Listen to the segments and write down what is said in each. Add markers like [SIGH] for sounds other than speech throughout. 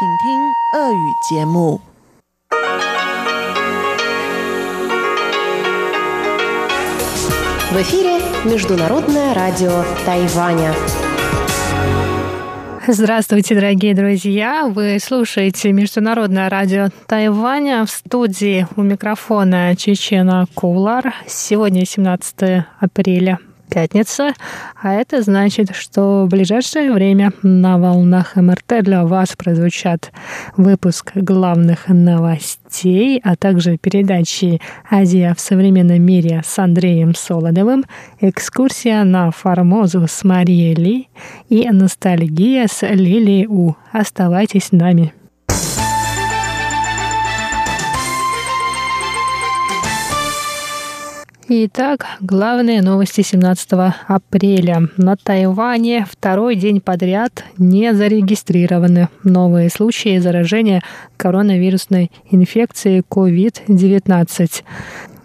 请听俄语节目。В эфире Международное радио Тайваня. Здравствуйте, дорогие друзья! Вы слушаете Международное радио Тайваня. В студии у микрофона Чечена Кулар. Сегодня 17 апреля пятница, а это значит, что в ближайшее время на волнах МРТ для вас прозвучат выпуск главных новостей, а также передачи «Азия в современном мире» с Андреем Солодовым, экскурсия на Формозу с Марией Ли и ностальгия с Лилией У. Оставайтесь с нами. Итак, главные новости 17 апреля. На Тайване второй день подряд не зарегистрированы новые случаи заражения коронавирусной инфекцией COVID-19.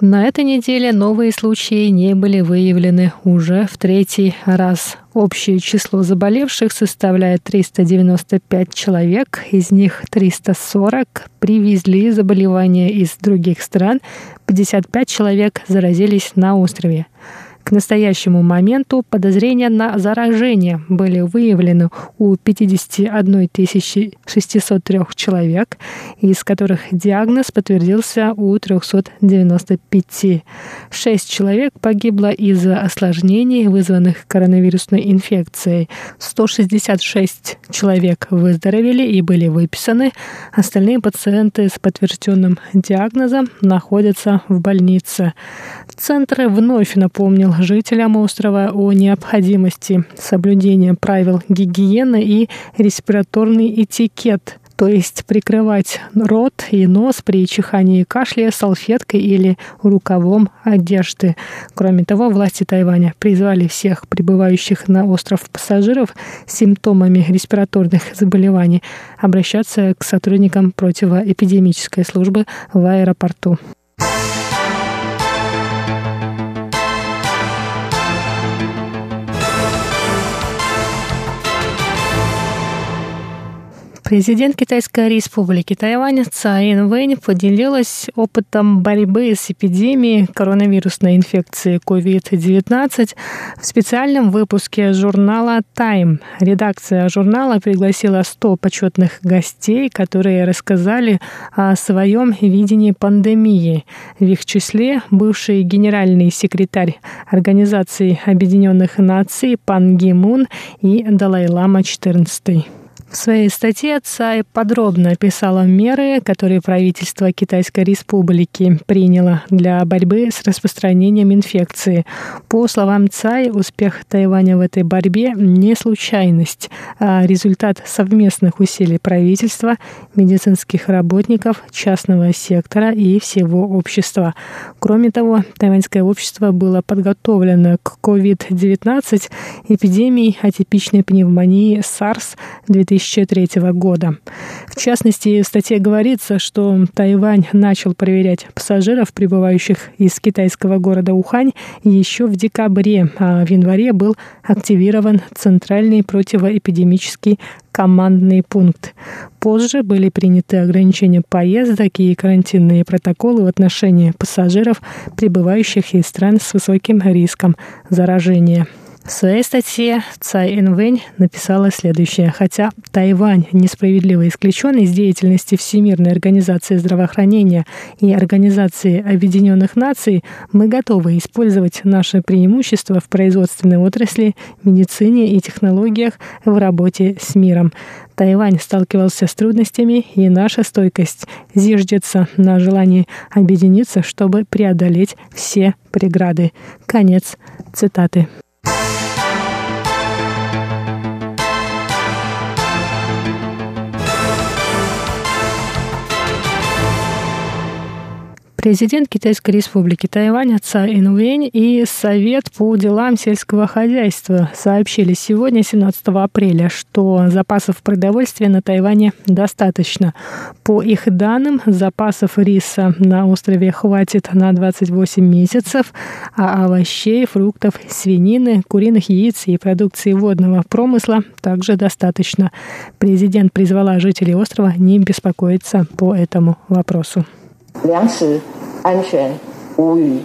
На этой неделе новые случаи не были выявлены уже в третий раз. Общее число заболевших составляет 395 человек, из них 340 привезли заболевания из других стран, 55 человек заразились на острове. К настоящему моменту подозрения на заражение были выявлены у 51 603 человек, из которых диагноз подтвердился у 395. Шесть человек погибло из-за осложнений, вызванных коронавирусной инфекцией. 166 человек выздоровели и были выписаны. Остальные пациенты с подтвержденным диагнозом находятся в больнице. Центр вновь напомнил жителям острова о необходимости соблюдения правил гигиены и респираторный этикет то есть прикрывать рот и нос при чихании и кашле салфеткой или рукавом одежды. Кроме того, власти Тайваня призвали всех прибывающих на остров пассажиров с симптомами респираторных заболеваний обращаться к сотрудникам противоэпидемической службы в аэропорту. Президент Китайской республики Тайвань Цай Инвэнь поделилась опытом борьбы с эпидемией коронавирусной инфекции COVID-19 в специальном выпуске журнала Time. Редакция журнала пригласила 100 почетных гостей, которые рассказали о своем видении пандемии. В их числе бывший генеральный секретарь Организации Объединенных Наций Пан Ги Мун и Далай-Лама XIV. В своей статье Цай подробно описала меры, которые правительство Китайской Республики приняло для борьбы с распространением инфекции. По словам Цай, успех Тайваня в этой борьбе не случайность, а результат совместных усилий правительства, медицинских работников, частного сектора и всего общества. Кроме того, тайваньское общество было подготовлено к COVID-19, эпидемии атипичной пневмонии SARS 2000 2003 года. В частности, в статье говорится, что Тайвань начал проверять пассажиров, прибывающих из китайского города Ухань, еще в декабре, а в январе был активирован Центральный противоэпидемический командный пункт. Позже были приняты ограничения поездок и карантинные протоколы в отношении пассажиров, прибывающих из стран с высоким риском заражения. В своей статье Цай Инвэнь написала следующее. Хотя Тайвань несправедливо исключен из деятельности Всемирной организации здравоохранения и Организации Объединенных Наций, мы готовы использовать наше преимущество в производственной отрасли, медицине и технологиях в работе с миром. Тайвань сталкивался с трудностями, и наша стойкость зиждется на желании объединиться, чтобы преодолеть все преграды. Конец цитаты. Президент Китайской республики Тайвань Цай Инвэнь и Совет по делам сельского хозяйства сообщили сегодня, 17 апреля, что запасов продовольствия на Тайване достаточно. По их данным, запасов риса на острове хватит на 28 месяцев, а овощей, фруктов, свинины, куриных яиц и продукции водного промысла также достаточно. Президент призвала жителей острова не беспокоиться по этому вопросу. 粮食安全无虞。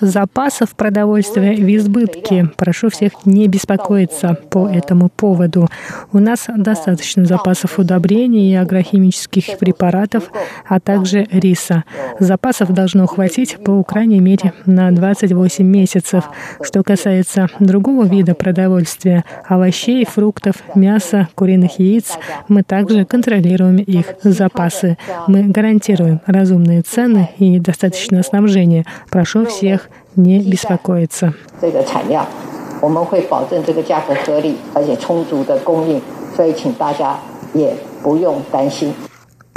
Запасов продовольствия в избытке. Прошу всех не беспокоиться по этому поводу. У нас достаточно запасов удобрений и агрохимических препаратов, а также риса. Запасов должно хватить по крайней мере на 28 месяцев. Что касается другого вида продовольствия, овощей, фруктов, мяса, куриных яиц, мы также контролируем их запасы. Мы гарантируем разумные цены и достаточное снабжение. Прошу всех не беспокоиться.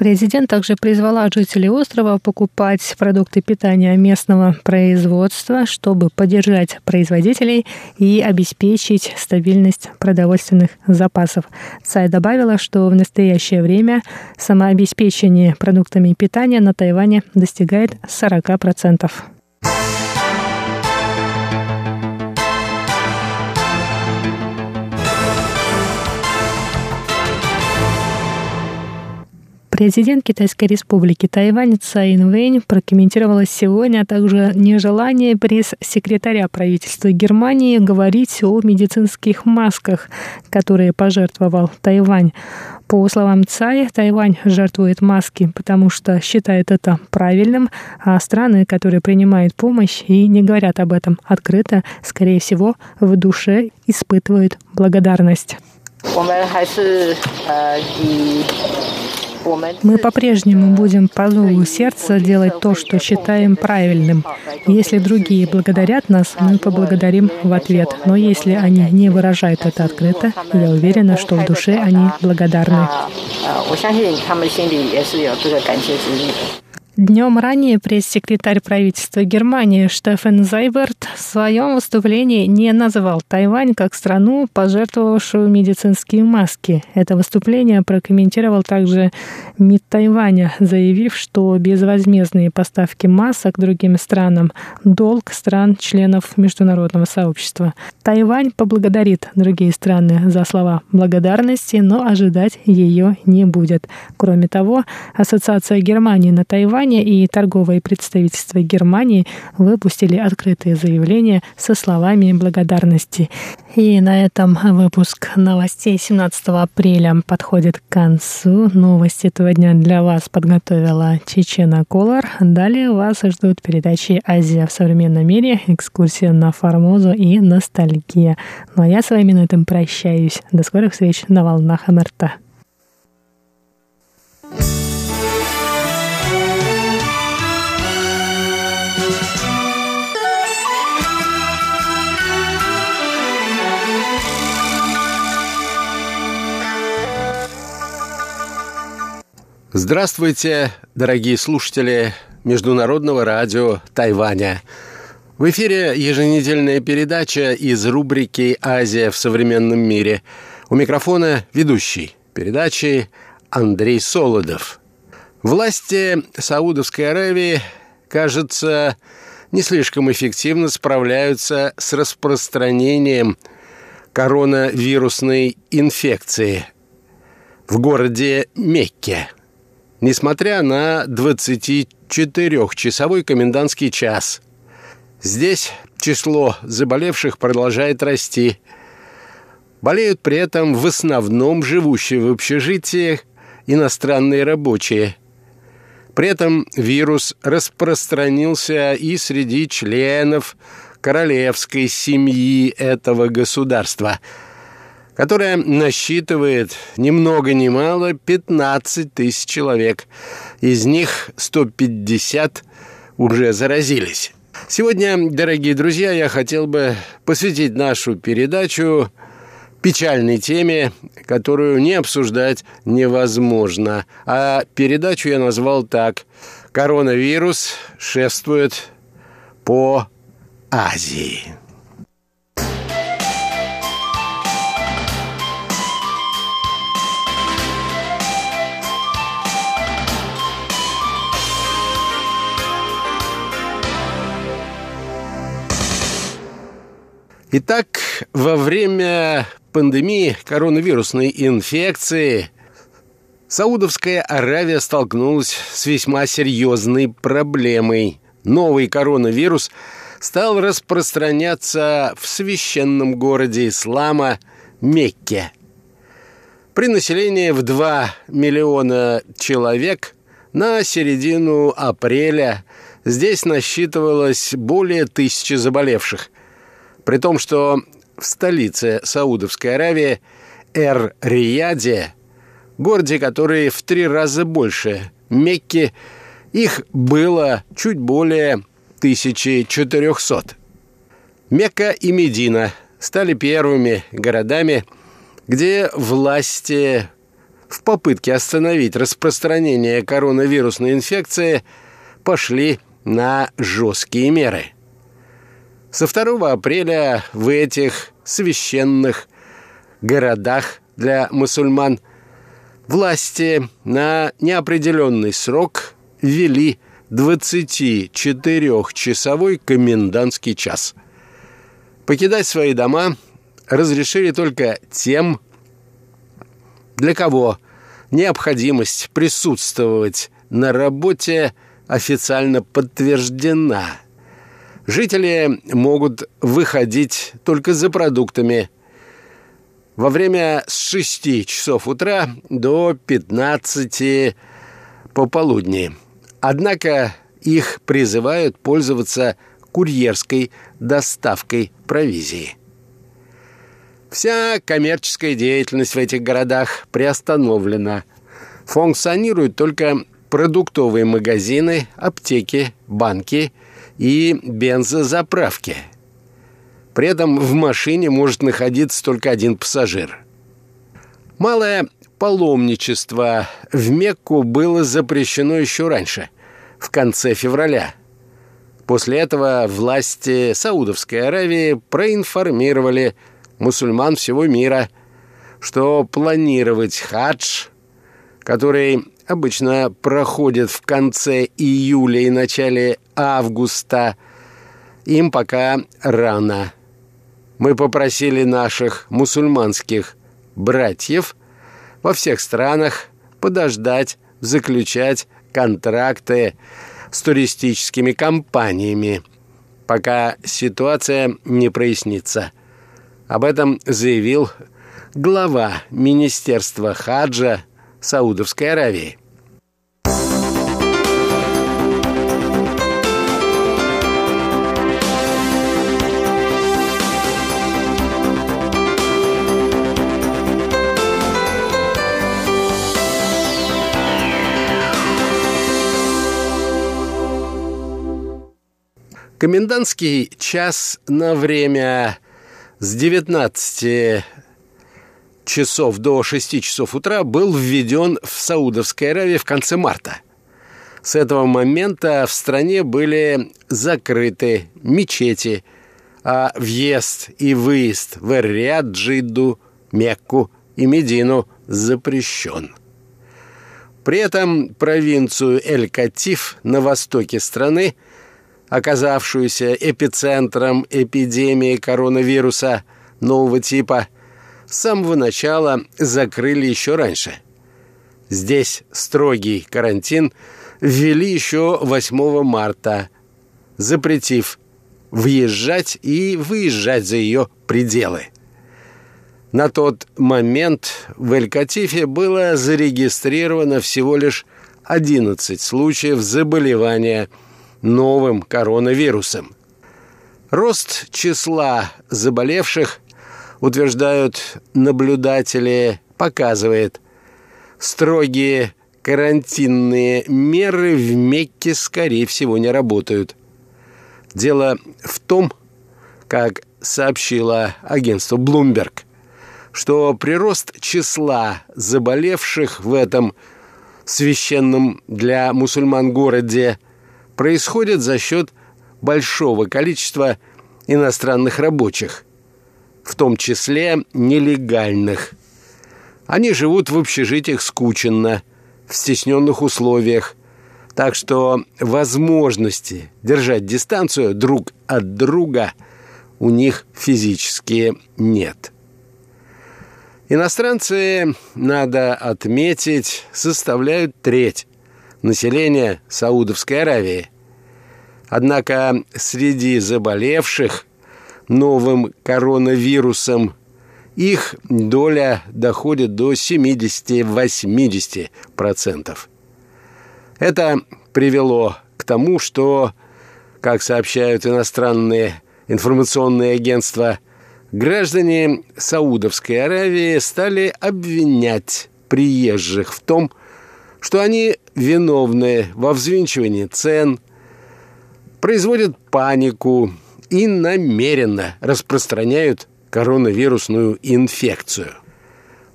Президент также призвала жителей острова покупать продукты питания местного производства, чтобы поддержать производителей и обеспечить стабильность продовольственных запасов. Цай добавила, что в настоящее время самообеспечение продуктами питания на Тайване достигает 40%. Президент Китайской республики Тайвань Цай Инвэнь прокомментировала сегодня, а также нежелание пресс-секретаря правительства Германии говорить о медицинских масках, которые пожертвовал Тайвань. По словам Цай, Тайвань жертвует маски, потому что считает это правильным, а страны, которые принимают помощь и не говорят об этом открыто, скорее всего, в душе испытывают благодарность. Мы по-прежнему будем по зову сердца делать то, что считаем правильным. Если другие благодарят нас, мы поблагодарим в ответ. Но если они не выражают это открыто, я уверена, что в душе они благодарны. Днем ранее пресс-секретарь правительства Германии Штефан Зайберт в своем выступлении не назвал Тайвань как страну, пожертвовавшую медицинские маски. Это выступление прокомментировал также МИД Тайваня, заявив, что безвозмездные поставки масок другим странам – долг стран-членов международного сообщества. Тайвань поблагодарит другие страны за слова благодарности, но ожидать ее не будет. Кроме того, Ассоциация Германии на Тайвань Тайваня и торговые представительства Германии выпустили открытые заявления со словами благодарности. И на этом выпуск новостей 17 апреля подходит к концу. Новости этого дня для вас подготовила Чечена Колор. Далее вас ждут передачи «Азия в современном мире», экскурсия на Формозу и ностальгия. Ну а я с вами на этом прощаюсь. До скорых встреч на волнах МРТ. Здравствуйте, дорогие слушатели Международного радио Тайваня. В эфире еженедельная передача из рубрики «Азия в современном мире». У микрофона ведущий передачи Андрей Солодов. Власти Саудовской Аравии, кажется, не слишком эффективно справляются с распространением коронавирусной инфекции в городе Мекке – несмотря на 24-часовой комендантский час. Здесь число заболевших продолжает расти. Болеют при этом в основном живущие в общежитиях иностранные рабочие. При этом вирус распространился и среди членов королевской семьи этого государства – которая насчитывает ни много ни мало 15 тысяч человек. Из них 150 уже заразились. Сегодня, дорогие друзья, я хотел бы посвятить нашу передачу печальной теме, которую не обсуждать невозможно. А передачу я назвал так коронавирус шествует по Азии. Итак, во время пандемии коронавирусной инфекции Саудовская Аравия столкнулась с весьма серьезной проблемой. Новый коронавирус стал распространяться в священном городе ислама Мекке. При населении в 2 миллиона человек на середину апреля здесь насчитывалось более тысячи заболевших – при том, что в столице Саудовской Аравии Эр-Рияде, городе, который в три раза больше Мекки, их было чуть более 1400. Мекка и Медина стали первыми городами, где власти в попытке остановить распространение коронавирусной инфекции пошли на жесткие меры – со 2 апреля в этих священных городах для мусульман власти на неопределенный срок ввели 24-часовой комендантский час. Покидать свои дома разрешили только тем, для кого необходимость присутствовать на работе официально подтверждена – Жители могут выходить только за продуктами во время с 6 часов утра до 15 пополудни. Однако их призывают пользоваться курьерской доставкой провизии. Вся коммерческая деятельность в этих городах приостановлена. Функционируют только продуктовые магазины, аптеки, банки и бензозаправки. При этом в машине может находиться только один пассажир. Малое паломничество в Мекку было запрещено еще раньше, в конце февраля. После этого власти Саудовской Аравии проинформировали мусульман всего мира, что планировать хадж, который обычно проходит в конце июля и начале августа. Им пока рано. Мы попросили наших мусульманских братьев во всех странах подождать, заключать контракты с туристическими компаниями, пока ситуация не прояснится. Об этом заявил глава Министерства хаджа Саудовской Аравии. Комендантский час на время с 19 часов до 6 часов утра был введен в Саудовской Аравии в конце марта. С этого момента в стране были закрыты мечети, а въезд и выезд в Эр-Рияд, Джидду, Мекку и Медину запрещен. При этом провинцию Эль-Катиф на востоке страны – оказавшуюся эпицентром эпидемии коронавируса нового типа, с самого начала закрыли еще раньше. Здесь строгий карантин ввели еще 8 марта, запретив въезжать и выезжать за ее пределы. На тот момент в Эль-Катифе было зарегистрировано всего лишь 11 случаев заболевания – новым коронавирусом. Рост числа заболевших, утверждают наблюдатели, показывает, строгие карантинные меры в Мекке, скорее всего, не работают. Дело в том, как сообщило агентство Bloomberg, что прирост числа заболевших в этом священном для мусульман городе, происходит за счет большого количества иностранных рабочих, в том числе нелегальных. Они живут в общежитиях скученно, в стесненных условиях, так что возможности держать дистанцию друг от друга у них физически нет. Иностранцы, надо отметить, составляют треть населения Саудовской Аравии. Однако среди заболевших новым коронавирусом их доля доходит до 70-80%. Это привело к тому, что, как сообщают иностранные информационные агентства, граждане Саудовской Аравии стали обвинять приезжих в том, что они виновны во взвинчивании цен, производят панику и намеренно распространяют коронавирусную инфекцию.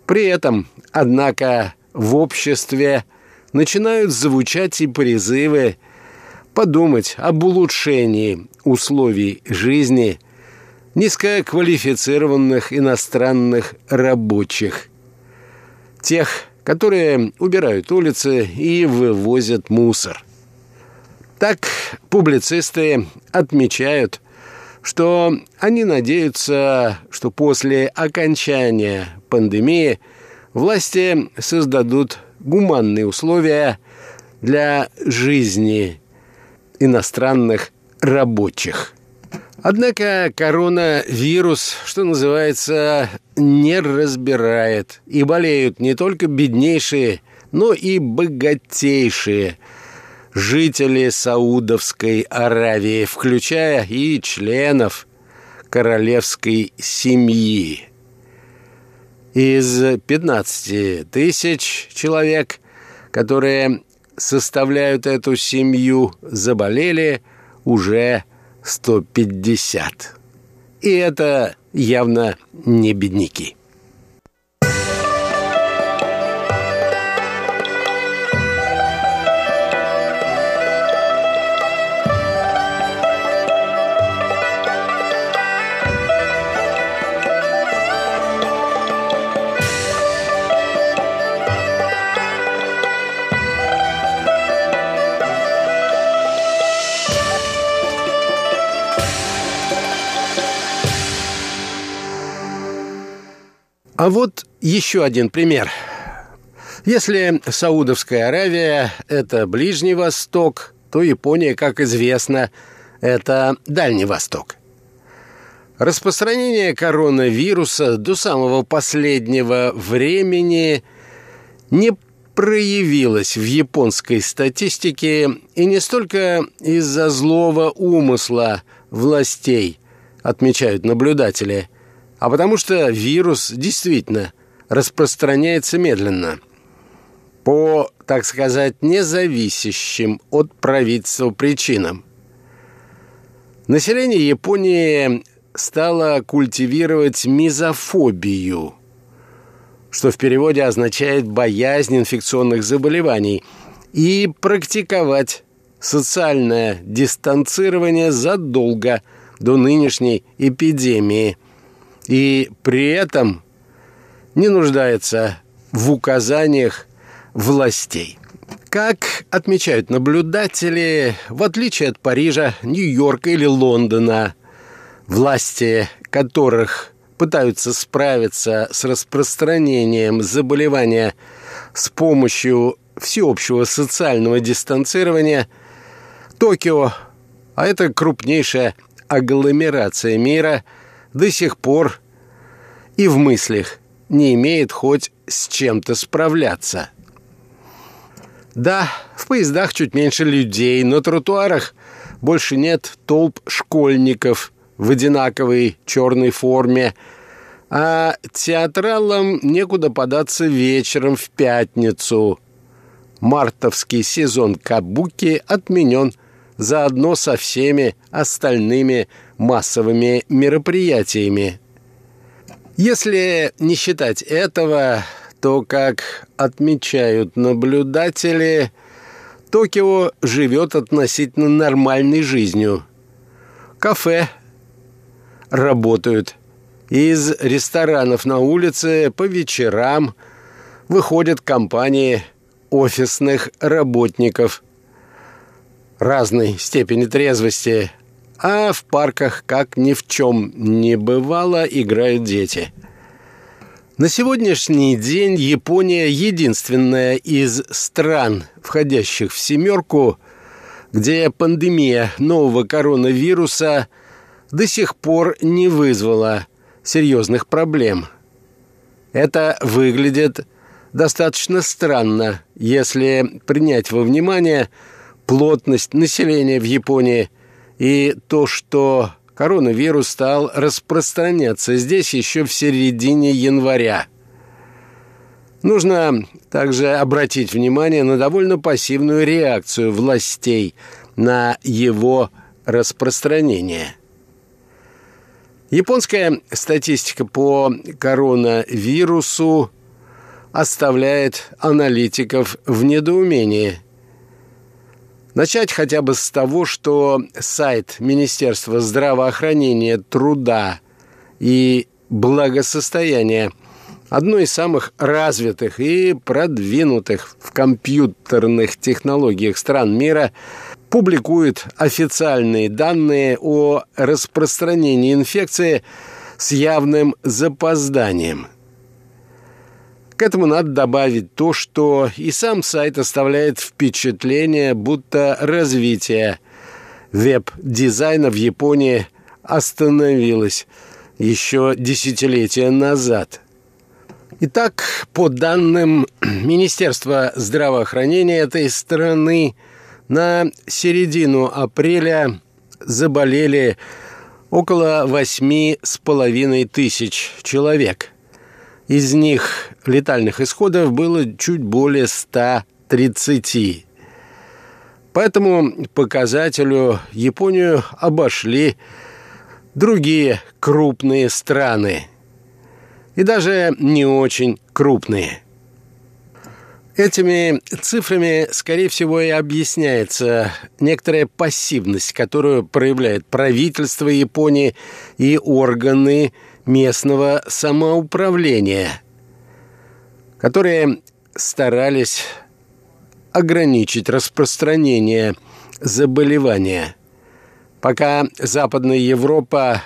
При этом, однако, в обществе начинают звучать и призывы подумать об улучшении условий жизни низкоквалифицированных иностранных рабочих, тех, которые убирают улицы и вывозят мусор. Так публицисты отмечают, что они надеются, что после окончания пандемии власти создадут гуманные условия для жизни иностранных рабочих. Однако коронавирус, что называется, не разбирает. И болеют не только беднейшие, но и богатейшие жители Саудовской Аравии, включая и членов королевской семьи. Из 15 тысяч человек, которые составляют эту семью, заболели уже 150. И это явно не бедняки. А вот еще один пример. Если Саудовская Аравия – это Ближний Восток, то Япония, как известно, это Дальний Восток. Распространение коронавируса до самого последнего времени не проявилось в японской статистике и не столько из-за злого умысла властей, отмечают наблюдатели – а потому что вирус действительно распространяется медленно. По, так сказать, независящим от правительства причинам. Население Японии стало культивировать мизофобию, что в переводе означает «боязнь инфекционных заболеваний», и практиковать социальное дистанцирование задолго до нынешней эпидемии – и при этом не нуждается в указаниях властей. Как отмечают наблюдатели, в отличие от Парижа, Нью-Йорка или Лондона, власти которых пытаются справиться с распространением заболевания с помощью всеобщего социального дистанцирования, Токио, а это крупнейшая агломерация мира – до сих пор и в мыслях не имеет хоть с чем-то справляться. Да, в поездах чуть меньше людей, на тротуарах больше нет толп школьников в одинаковой черной форме, а театралам некуда податься вечером в пятницу. Мартовский сезон кабуки отменен заодно со всеми остальными массовыми мероприятиями. Если не считать этого, что, как отмечают наблюдатели, Токио живет относительно нормальной жизнью. Кафе работают. Из ресторанов на улице по вечерам выходят компании офисных работников разной степени трезвости, а в парках, как ни в чем не бывало, играют дети – на сегодняшний день Япония единственная из стран, входящих в «семерку», где пандемия нового коронавируса до сих пор не вызвала серьезных проблем. Это выглядит достаточно странно, если принять во внимание плотность населения в Японии и то, что коронавирус стал распространяться здесь еще в середине января. Нужно также обратить внимание на довольно пассивную реакцию властей на его распространение. Японская статистика по коронавирусу оставляет аналитиков в недоумении – Начать хотя бы с того, что сайт Министерства здравоохранения, труда и благосостояния одно из самых развитых и продвинутых в компьютерных технологиях стран мира, публикует официальные данные о распространении инфекции с явным запозданием – к этому надо добавить то, что и сам сайт оставляет впечатление, будто развитие веб-дизайна в Японии остановилось еще десятилетия назад. Итак, по данным [CLEARS THROAT] Министерства здравоохранения этой страны, на середину апреля заболели около восьми с половиной тысяч человек – из них летальных исходов было чуть более 130. По этому показателю Японию обошли другие крупные страны. И даже не очень крупные. Этими цифрами, скорее всего, и объясняется некоторая пассивность, которую проявляет правительство Японии и органы местного самоуправления, которые старались ограничить распространение заболевания. Пока Западная Европа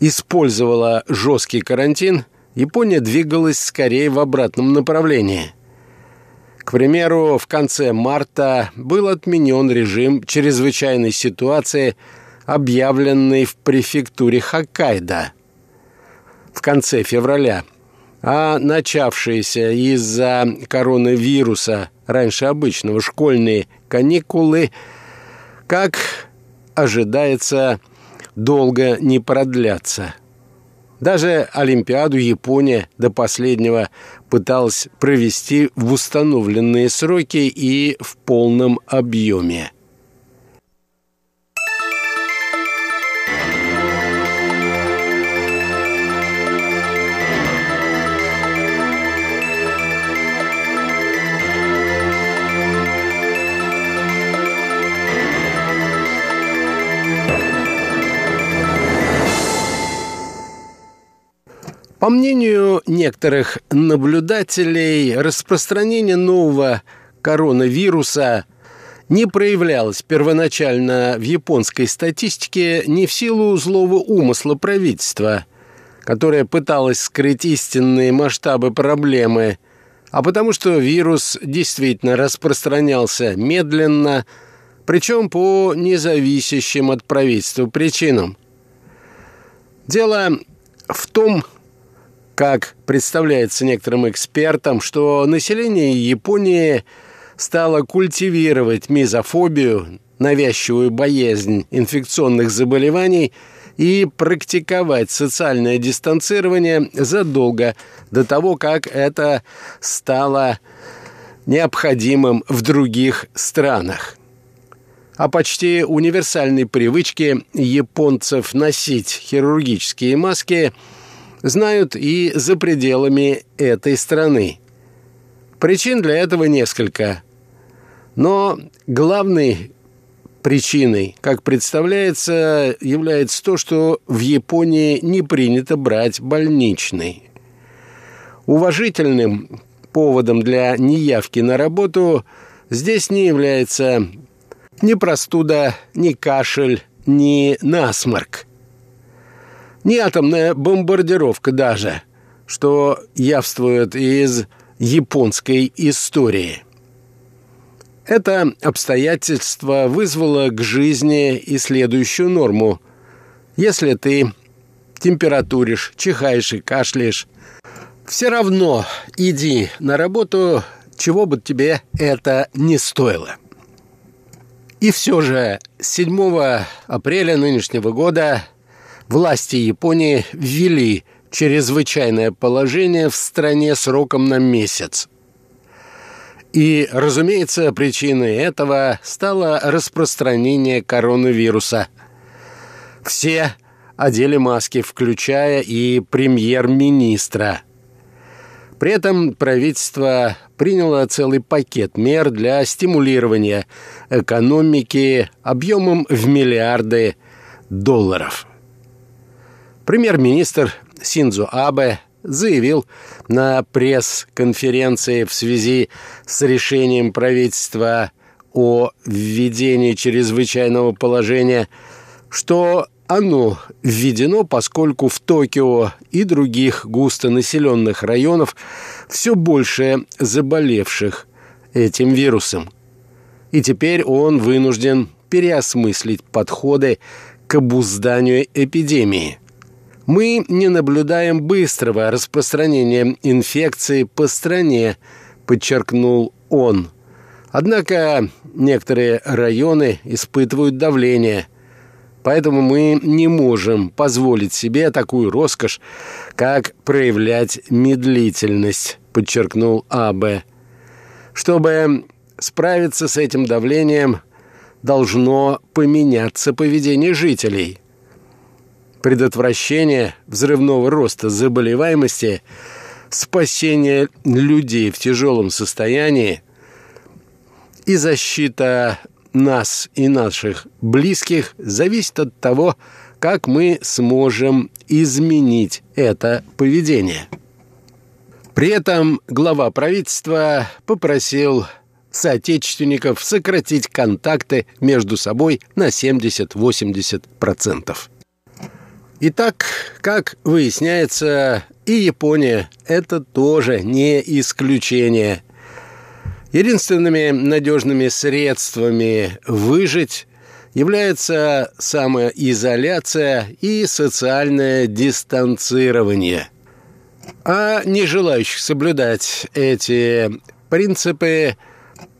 использовала жесткий карантин, Япония двигалась скорее в обратном направлении. К примеру, в конце марта был отменен режим чрезвычайной ситуации – объявленный в префектуре Хоккайдо в конце февраля, а начавшиеся из-за коронавируса раньше обычного школьные каникулы, как ожидается, долго не продлятся. Даже Олимпиаду Япония до последнего пыталась провести в установленные сроки и в полном объеме. По мнению некоторых наблюдателей, распространение нового коронавируса не проявлялось первоначально в японской статистике не в силу злого умысла правительства, которое пыталось скрыть истинные масштабы проблемы, а потому что вирус действительно распространялся медленно, причем по независящим от правительства причинам. Дело в том, как представляется некоторым экспертам, что население Японии стало культивировать мизофобию, навязчивую боязнь инфекционных заболеваний и практиковать социальное дистанцирование задолго до того, как это стало необходимым в других странах. О почти универсальной привычке японцев носить хирургические маски – знают и за пределами этой страны. Причин для этого несколько. Но главной причиной, как представляется, является то, что в Японии не принято брать больничный. Уважительным поводом для неявки на работу здесь не является ни простуда, ни кашель, ни насморк. Ни атомная бомбардировка даже, что явствует из японской истории. Это обстоятельство вызвало к жизни и следующую норму. Если ты температуришь, чихаешь и кашляешь, все равно иди на работу, чего бы тебе это не стоило. И все же 7 апреля нынешнего года власти Японии ввели чрезвычайное положение в стране сроком на месяц. И, разумеется, причиной этого стало распространение коронавируса. Все одели маски, включая и премьер-министра. При этом правительство приняло целый пакет мер для стимулирования экономики объемом в миллиарды долларов. Премьер-министр Синдзо Абе заявил на пресс-конференции в связи с решением правительства о введении чрезвычайного положения, что оно введено, поскольку в Токио и других густонаселенных районах все больше заболевших этим вирусом. И теперь он вынужден переосмыслить подходы к обузданию эпидемии – мы не наблюдаем быстрого распространения инфекции по стране, подчеркнул он. Однако некоторые районы испытывают давление, поэтому мы не можем позволить себе такую роскошь, как проявлять медлительность, подчеркнул АБ. Чтобы справиться с этим давлением, должно поменяться поведение жителей – предотвращение взрывного роста заболеваемости, спасение людей в тяжелом состоянии и защита нас и наших близких зависит от того, как мы сможем изменить это поведение. При этом глава правительства попросил соотечественников сократить контакты между собой на 70-80%. Итак, как выясняется, и Япония – это тоже не исключение. Единственными надежными средствами выжить является самоизоляция и социальное дистанцирование. А не желающих соблюдать эти принципы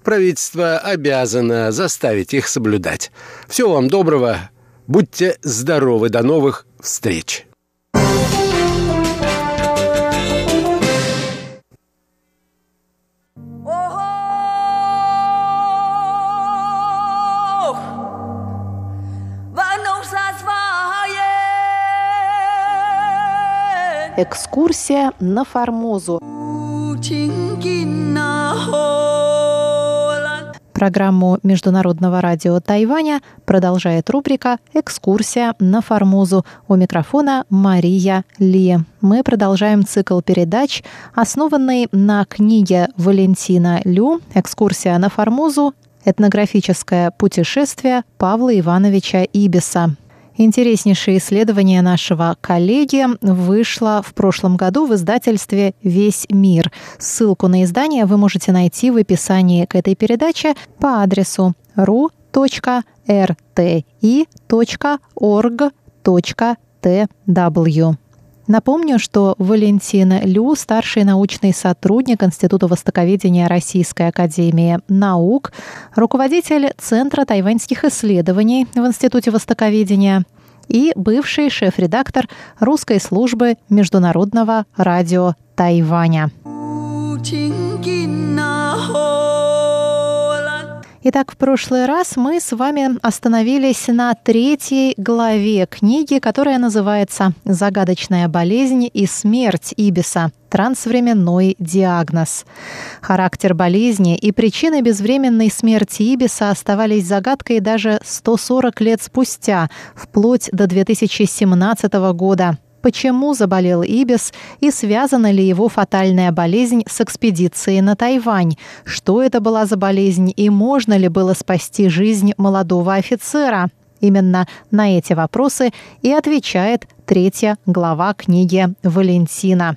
правительство обязано заставить их соблюдать. Всего вам доброго. Будьте здоровы. До новых встреч! Экскурсия на Формозу. Программу Международного радио Тайваня продолжает рубрика «Экскурсия на Формозу». У микрофона Мария Ли. Мы продолжаем цикл передач, основанный на книге Валентина Лю «Экскурсия на Формозу. Этнографическое путешествие Павла Ивановича Ибиса». Интереснейшее исследование нашего коллеги вышло в прошлом году в издательстве «Весь мир». Ссылку на издание вы можете найти в описании к этой передаче по адресу ru.rti.org.tw. Напомню, что Валентин Лю, старший научный сотрудник Института востоковедения Российской Академии Наук, руководитель Центра тайваньских исследований в Институте востоковедения и бывший шеф-редактор русской службы Международного радио Тайваня. Итак, в прошлый раз мы с вами остановились на третьей главе книги, которая называется «Загадочная болезнь и смерть Ибиса. Трансвременной диагноз». Характер болезни и причины безвременной смерти Ибиса оставались загадкой даже 140 лет спустя, вплоть до 2017 года почему заболел Ибис и связана ли его фатальная болезнь с экспедицией на Тайвань, что это была за болезнь и можно ли было спасти жизнь молодого офицера. Именно на эти вопросы и отвечает третья глава книги Валентина.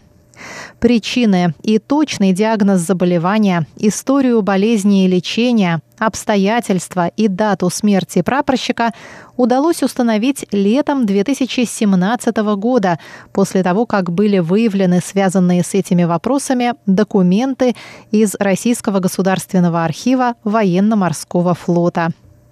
Причины и точный диагноз заболевания, историю болезни и лечения, обстоятельства и дату смерти прапорщика удалось установить летом 2017 года, после того, как были выявлены связанные с этими вопросами документы из Российского государственного архива военно-морского флота.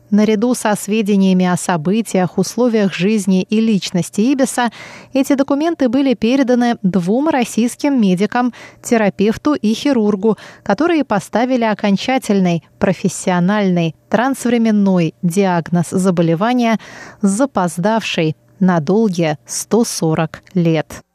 Наряду со сведениями о событиях, условиях жизни и личности Ибиса, эти документы были переданы двум российским медикам, терапевту и хирургу, которые поставили окончательный, профессиональный, трансвременной диагноз заболевания с запоздавшей на долгие 140 лет.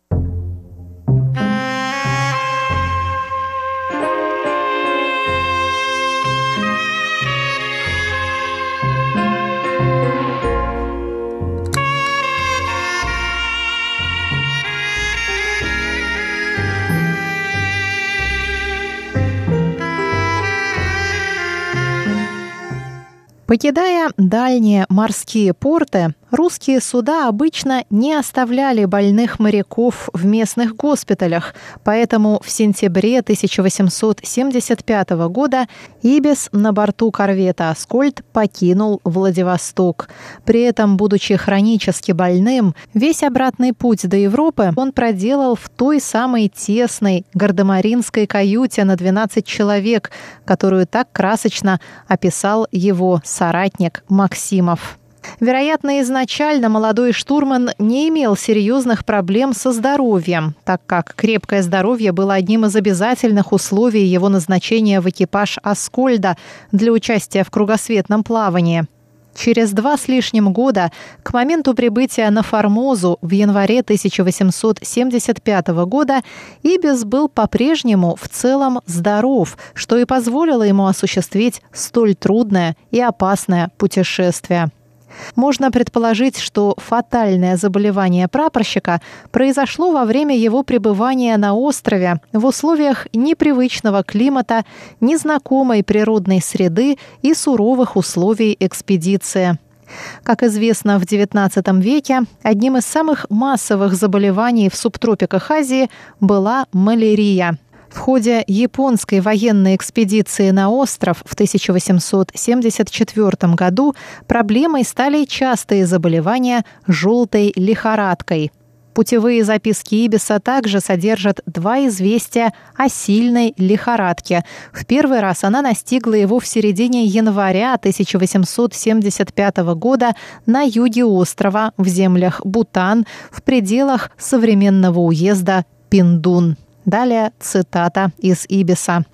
Покидая дальние морские порты, Русские суда обычно не оставляли больных моряков в местных госпиталях, поэтому в сентябре 1875 года Ибис на борту корвета «Аскольд» покинул Владивосток. При этом, будучи хронически больным, весь обратный путь до Европы он проделал в той самой тесной гардемаринской каюте на 12 человек, которую так красочно описал его соратник Максимов. Вероятно, изначально молодой штурман не имел серьезных проблем со здоровьем, так как крепкое здоровье было одним из обязательных условий его назначения в экипаж «Аскольда» для участия в кругосветном плавании. Через два с лишним года, к моменту прибытия на Формозу в январе 1875 года, Ибис был по-прежнему в целом здоров, что и позволило ему осуществить столь трудное и опасное путешествие. Можно предположить, что фатальное заболевание прапорщика произошло во время его пребывания на острове в условиях непривычного климата, незнакомой природной среды и суровых условий экспедиции. Как известно, в XIX веке одним из самых массовых заболеваний в субтропиках Азии была малярия – в ходе японской военной экспедиции на остров в 1874 году проблемой стали частые заболевания желтой лихорадкой. Путевые записки Ибиса также содержат два известия о сильной лихорадке. В первый раз она настигла его в середине января 1875 года на юге острова в землях Бутан в пределах современного уезда Пиндун. Далее цитата из Ибиса.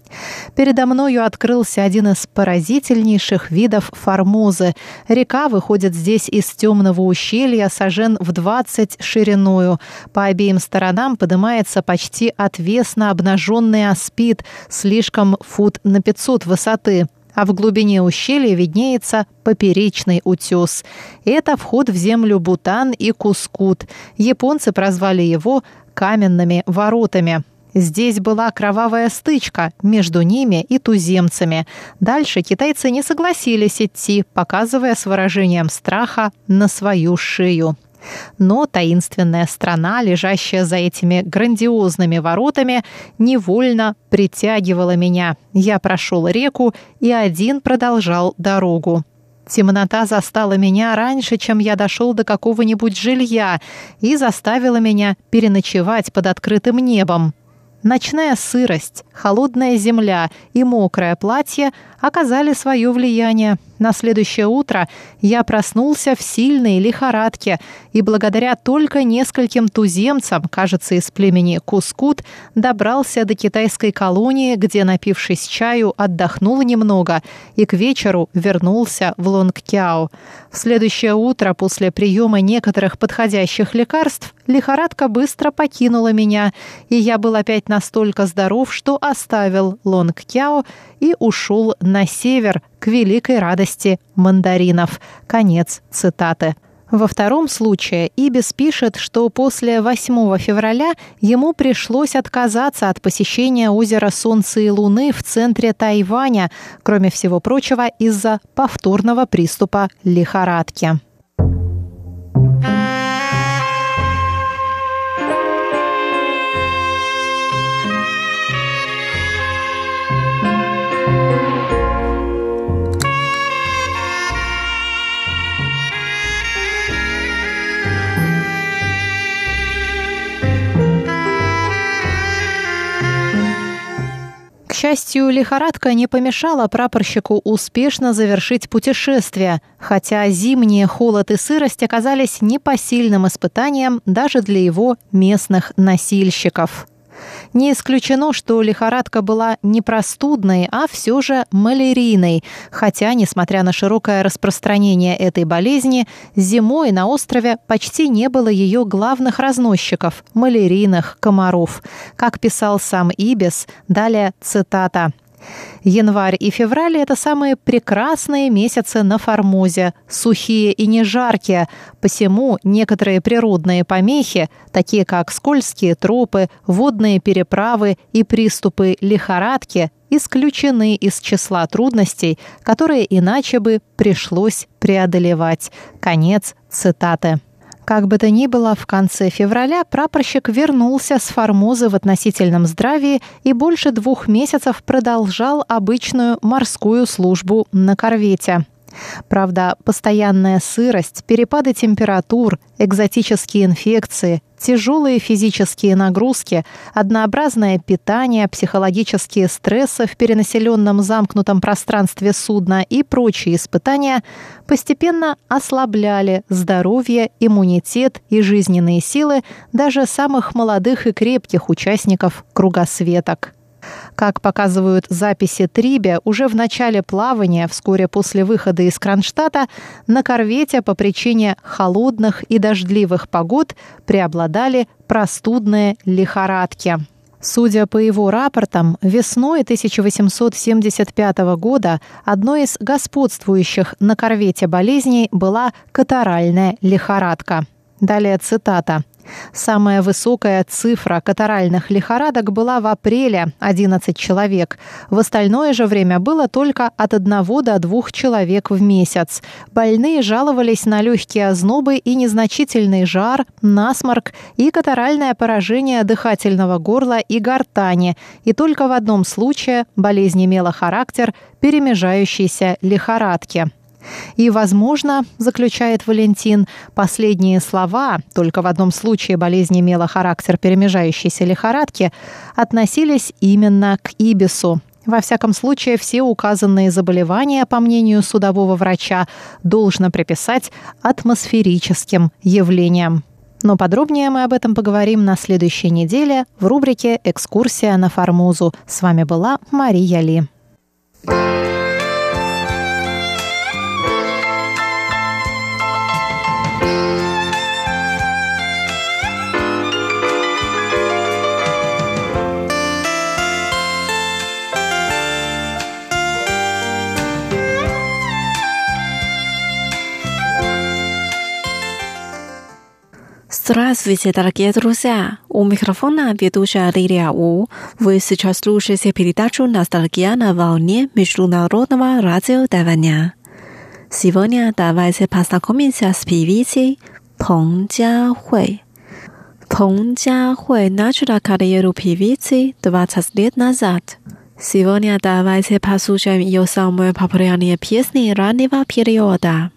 «Передо мною открылся один из поразительнейших видов Формозы. Река выходит здесь из темного ущелья, сажен в 20 шириною. По обеим сторонам поднимается почти отвесно обнаженный аспид, слишком фут на 500 высоты а в глубине ущелья виднеется поперечный утес. Это вход в землю Бутан и Кускут. Японцы прозвали его каменными воротами. Здесь была кровавая стычка между ними и туземцами. Дальше китайцы не согласились идти, показывая с выражением страха на свою шею. Но таинственная страна, лежащая за этими грандиозными воротами, невольно притягивала меня. Я прошел реку и один продолжал дорогу. Темнота застала меня раньше, чем я дошел до какого-нибудь жилья и заставила меня переночевать под открытым небом. Ночная сырость, холодная земля и мокрое платье оказали свое влияние. На следующее утро я проснулся в сильной лихорадке и благодаря только нескольким туземцам, кажется, из племени Кускут, добрался до китайской колонии, где, напившись чаю, отдохнул немного и к вечеру вернулся в Лонгкяо. В следующее утро после приема некоторых подходящих лекарств лихорадка быстро покинула меня, и я был опять настолько здоров, что оставил Лонгкяо и ушел на север к великой радости мандаринов. Конец цитаты. Во втором случае Ибис пишет, что после 8 февраля ему пришлось отказаться от посещения озера Солнца и Луны в центре Тайваня, кроме всего прочего, из-за повторного приступа лихорадки. Счастью, лихорадка не помешала прапорщику успешно завершить путешествие, хотя зимние холод и сырость оказались непосильным испытанием даже для его местных носильщиков. Не исключено, что лихорадка была не простудной, а все же малярийной, хотя, несмотря на широкое распространение этой болезни, зимой на острове почти не было ее главных разносчиков – малярийных комаров. Как писал сам Ибис, далее цитата – Январь и февраль – это самые прекрасные месяцы на Формозе, сухие и не жаркие, посему некоторые природные помехи, такие как скользкие тропы, водные переправы и приступы лихорадки, исключены из числа трудностей, которые иначе бы пришлось преодолевать. Конец цитаты. Как бы то ни было, в конце февраля прапорщик вернулся с Формозы в относительном здравии и больше двух месяцев продолжал обычную морскую службу на корвете. Правда, постоянная сырость, перепады температур, экзотические инфекции, тяжелые физические нагрузки, однообразное питание, психологические стрессы в перенаселенном замкнутом пространстве судна и прочие испытания постепенно ослабляли здоровье, иммунитет и жизненные силы даже самых молодых и крепких участников кругосветок. Как показывают записи Трибе, уже в начале плавания, вскоре после выхода из Кронштадта, на корвете по причине холодных и дождливых погод преобладали простудные лихорадки. Судя по его рапортам, весной 1875 года одной из господствующих на корвете болезней была катаральная лихорадка. Далее цитата. Самая высокая цифра катаральных лихорадок была в апреле – 11 человек. В остальное же время было только от 1 до 2 человек в месяц. Больные жаловались на легкие ознобы и незначительный жар, насморк и катаральное поражение дыхательного горла и гортани. И только в одном случае болезнь имела характер перемежающейся лихорадки. И, возможно, заключает Валентин, последние слова, только в одном случае болезнь имела характер перемежающейся лихорадки, относились именно к Ибису. Во всяком случае, все указанные заболевания, по мнению судового врача, должно приписать атмосферическим явлениям. Но подробнее мы об этом поговорим на следующей неделе в рубрике «Экскурсия на Формозу». С вами была Мария Ли. Здравствуйте, дорогие друзья! У микрофона ведущая Лилия У. Вы сейчас слушаете передачу «Ностальгия на волне» Международного радио Тайваня. Сегодня давайте познакомимся с певицей Peng Jiahui. Peng Jiahui начала карьеру певицы 20 лет назад. Сегодня давайте послушаем ее самые популярные песни раннего периода.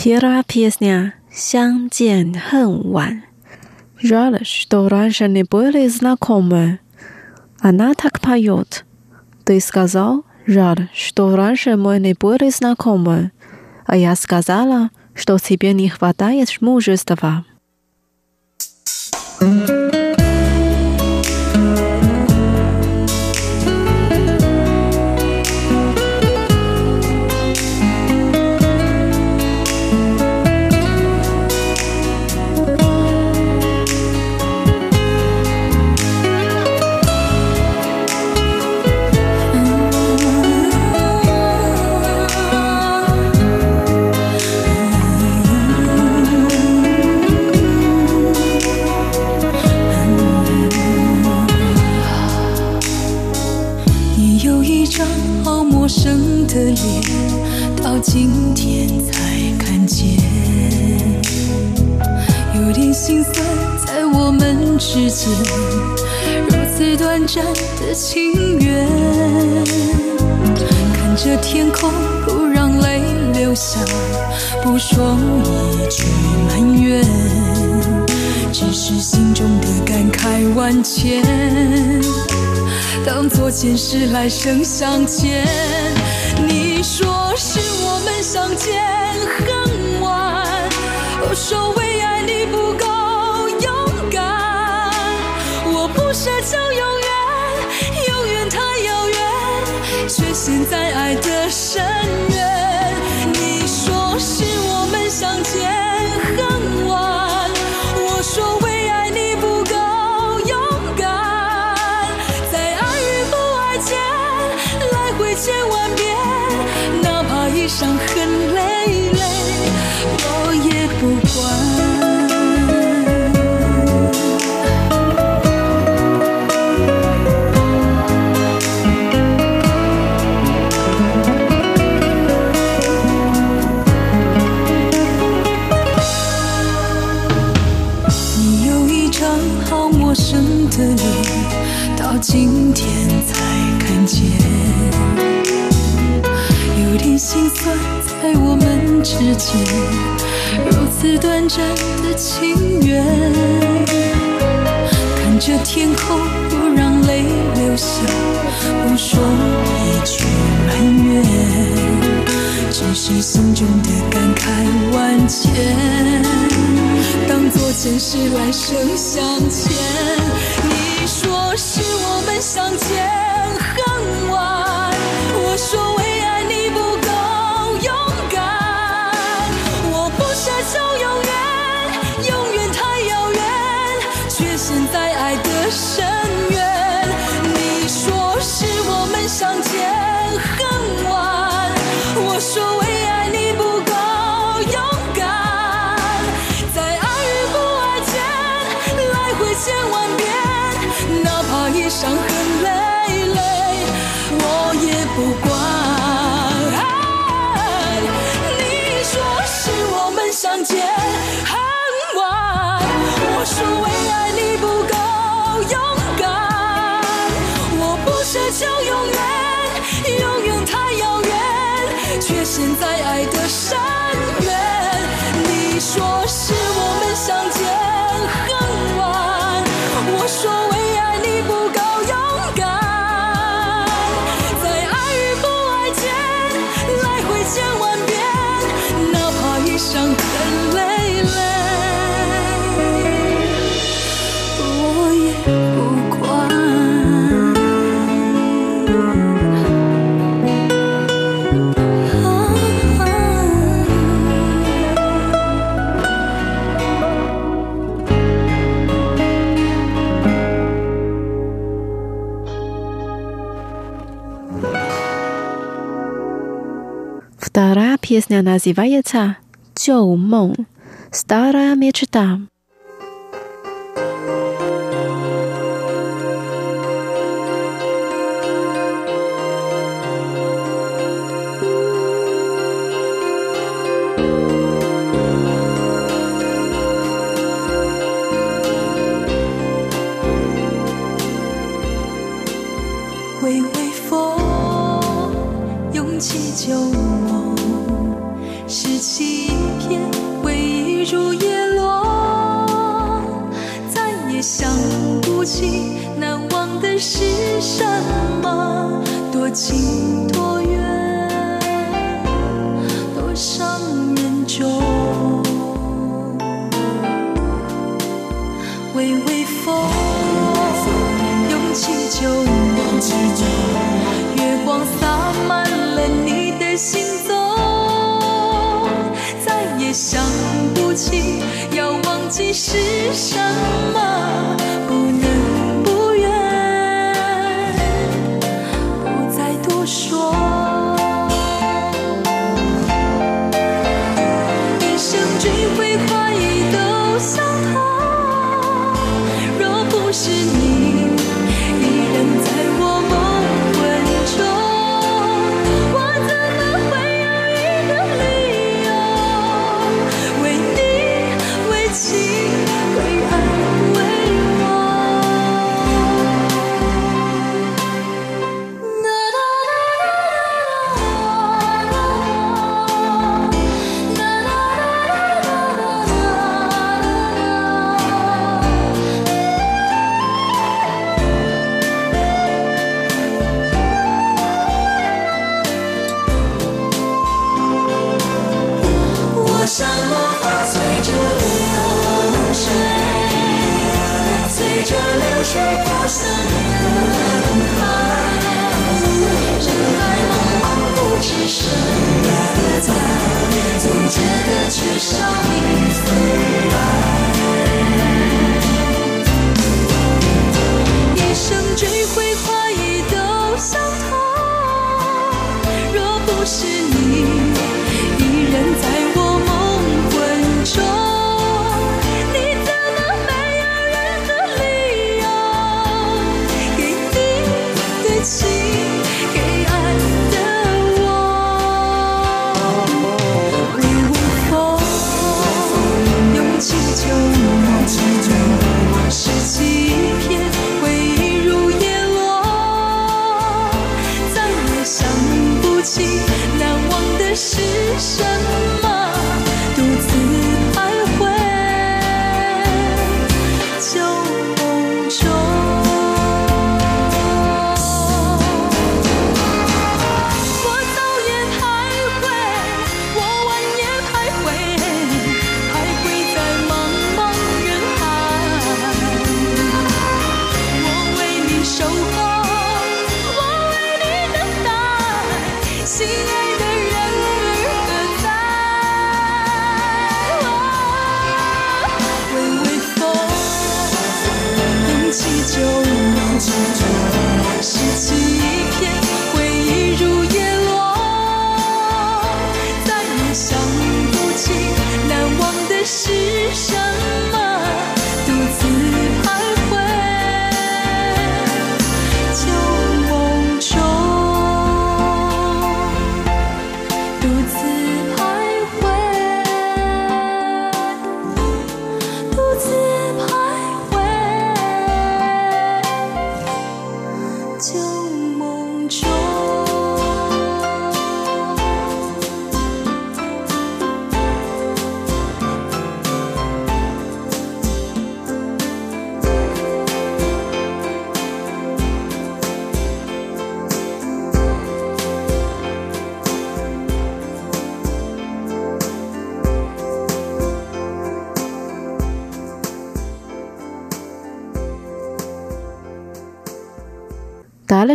Первая песня «相见恨晚». Жаль, что раньше не были знакомы. Она так поет. Ты сказал, рад, что раньше мы не были знакомы. А я сказала, что тебе не хватает мужества. 来生相欠。盛夏 Pieśnia nazywa się 旧梦 Stara Mieczta. 情多远，多少人终。微微风，涌起旧梦，月光洒满了你的行踪，再也想不起要忘记是什么。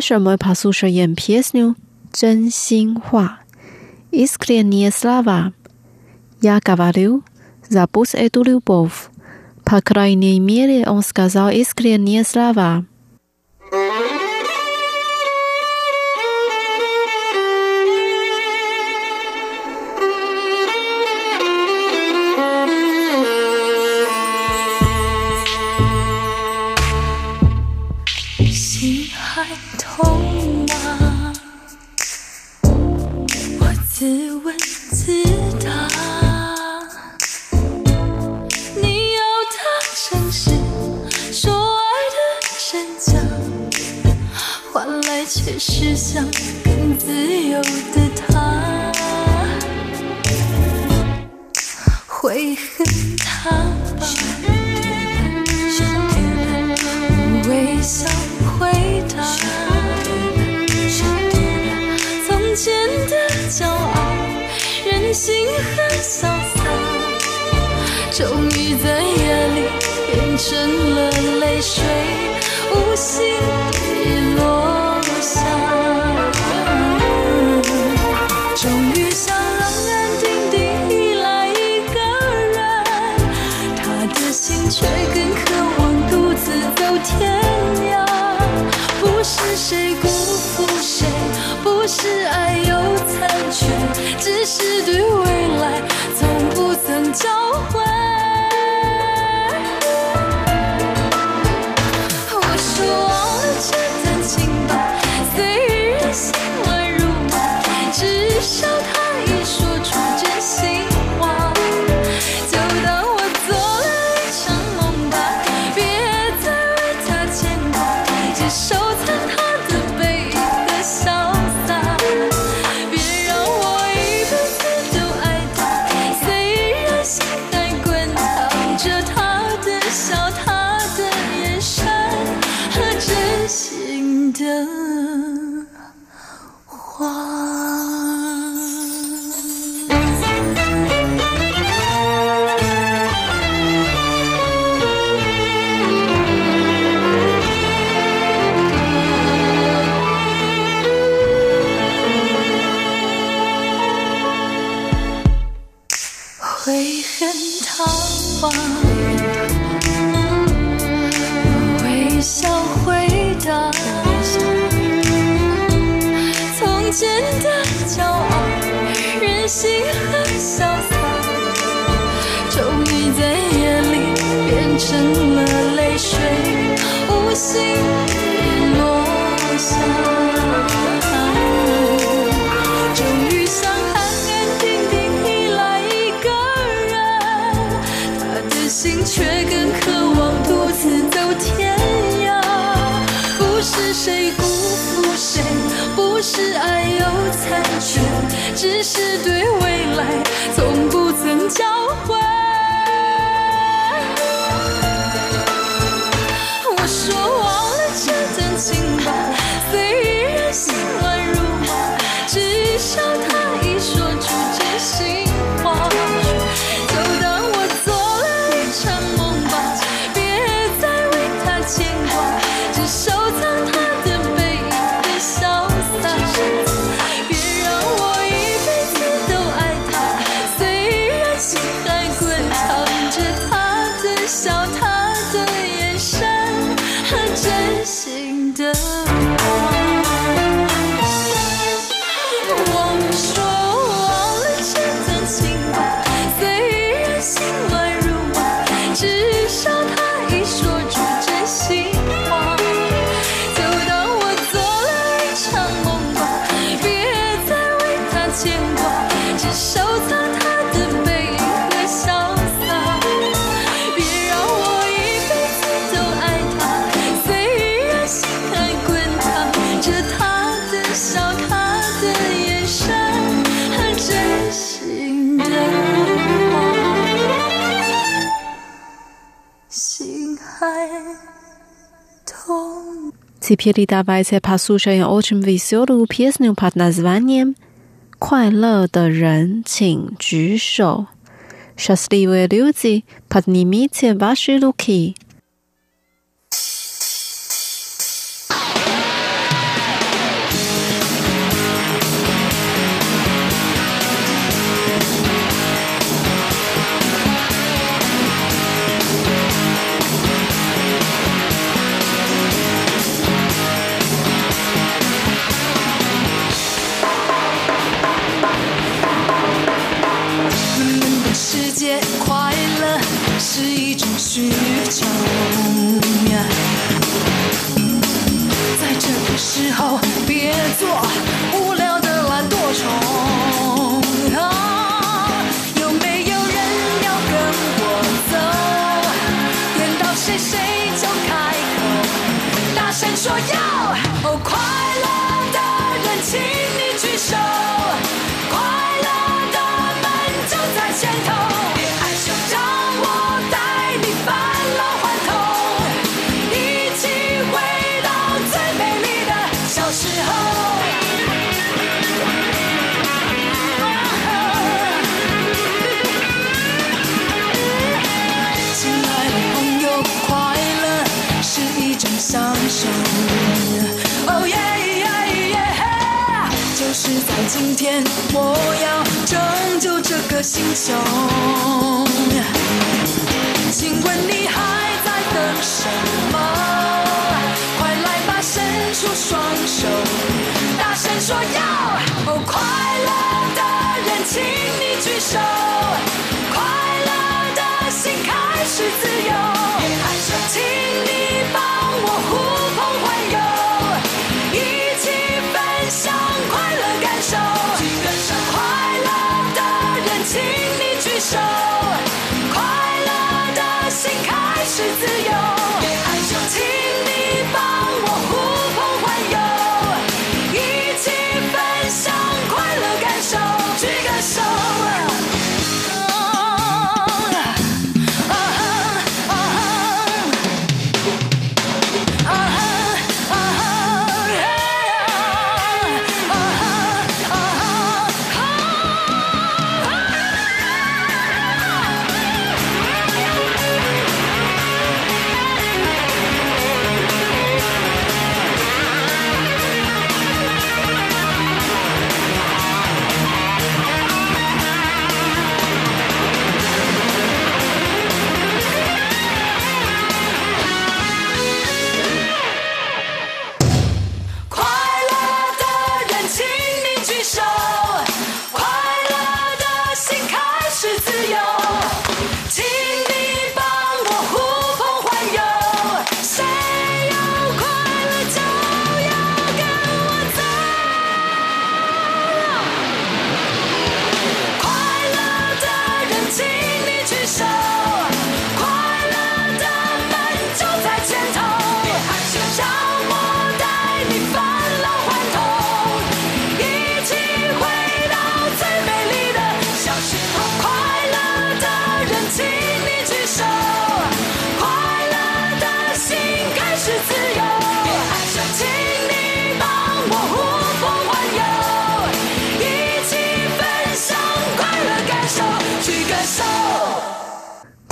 什么 posłuchałem pieśnię "Zhenxinhua" Искренняя слава. Я говорю "Забудь эту любовь". По крайней мере, он сказал искренняя слава. 痛吗？我自问自答。你要他诚实，说爱的真假，换来却是想更自由的他。成了泪水，无心地落下。终于想冷人定定依赖一个人，他的心却更渴望独自走天涯。不是谁辜负谁，不是爱有残缺，只是对未来从不曾交换。Теперь давайте послушаем очень веселую песню под названием «Куай лэ дэ рэн чинь джи шоу». Счастливые люди, поднимите ваши руки. 今天我要拯救这颗星球。请问你还在等什么？快来吧伸出双手大声说要。哦快乐的人请你举手。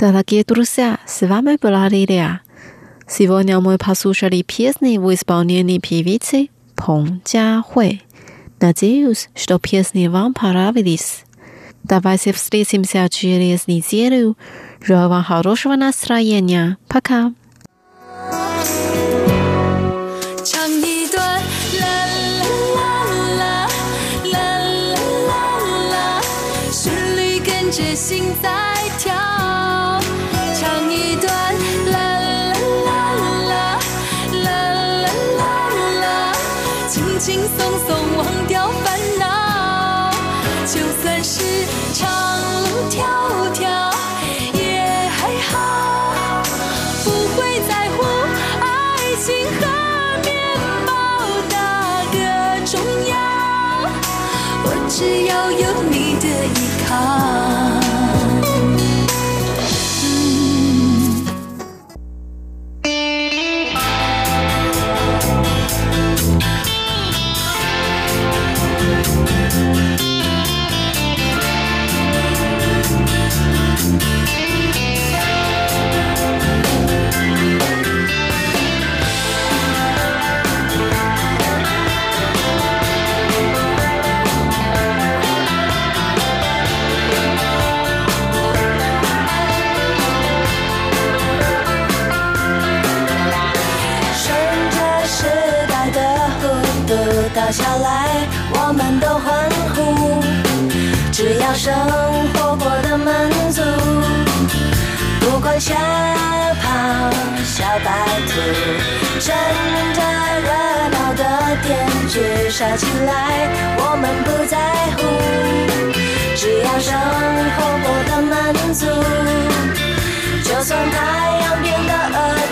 Dala gedrusia, svame blalilia. Sivonia moj pasušali pjesni v izpolnjeni pjevici Pong Jia Hui. Nadzeus, što pjesni vampara vidis Davaj se vstresim se čeres nizjeru. Žel vam harošva nastrajenja. Paka! Chang 心在跳。来，我们不在乎，只要生活过得满足，就算太阳变得恶毒。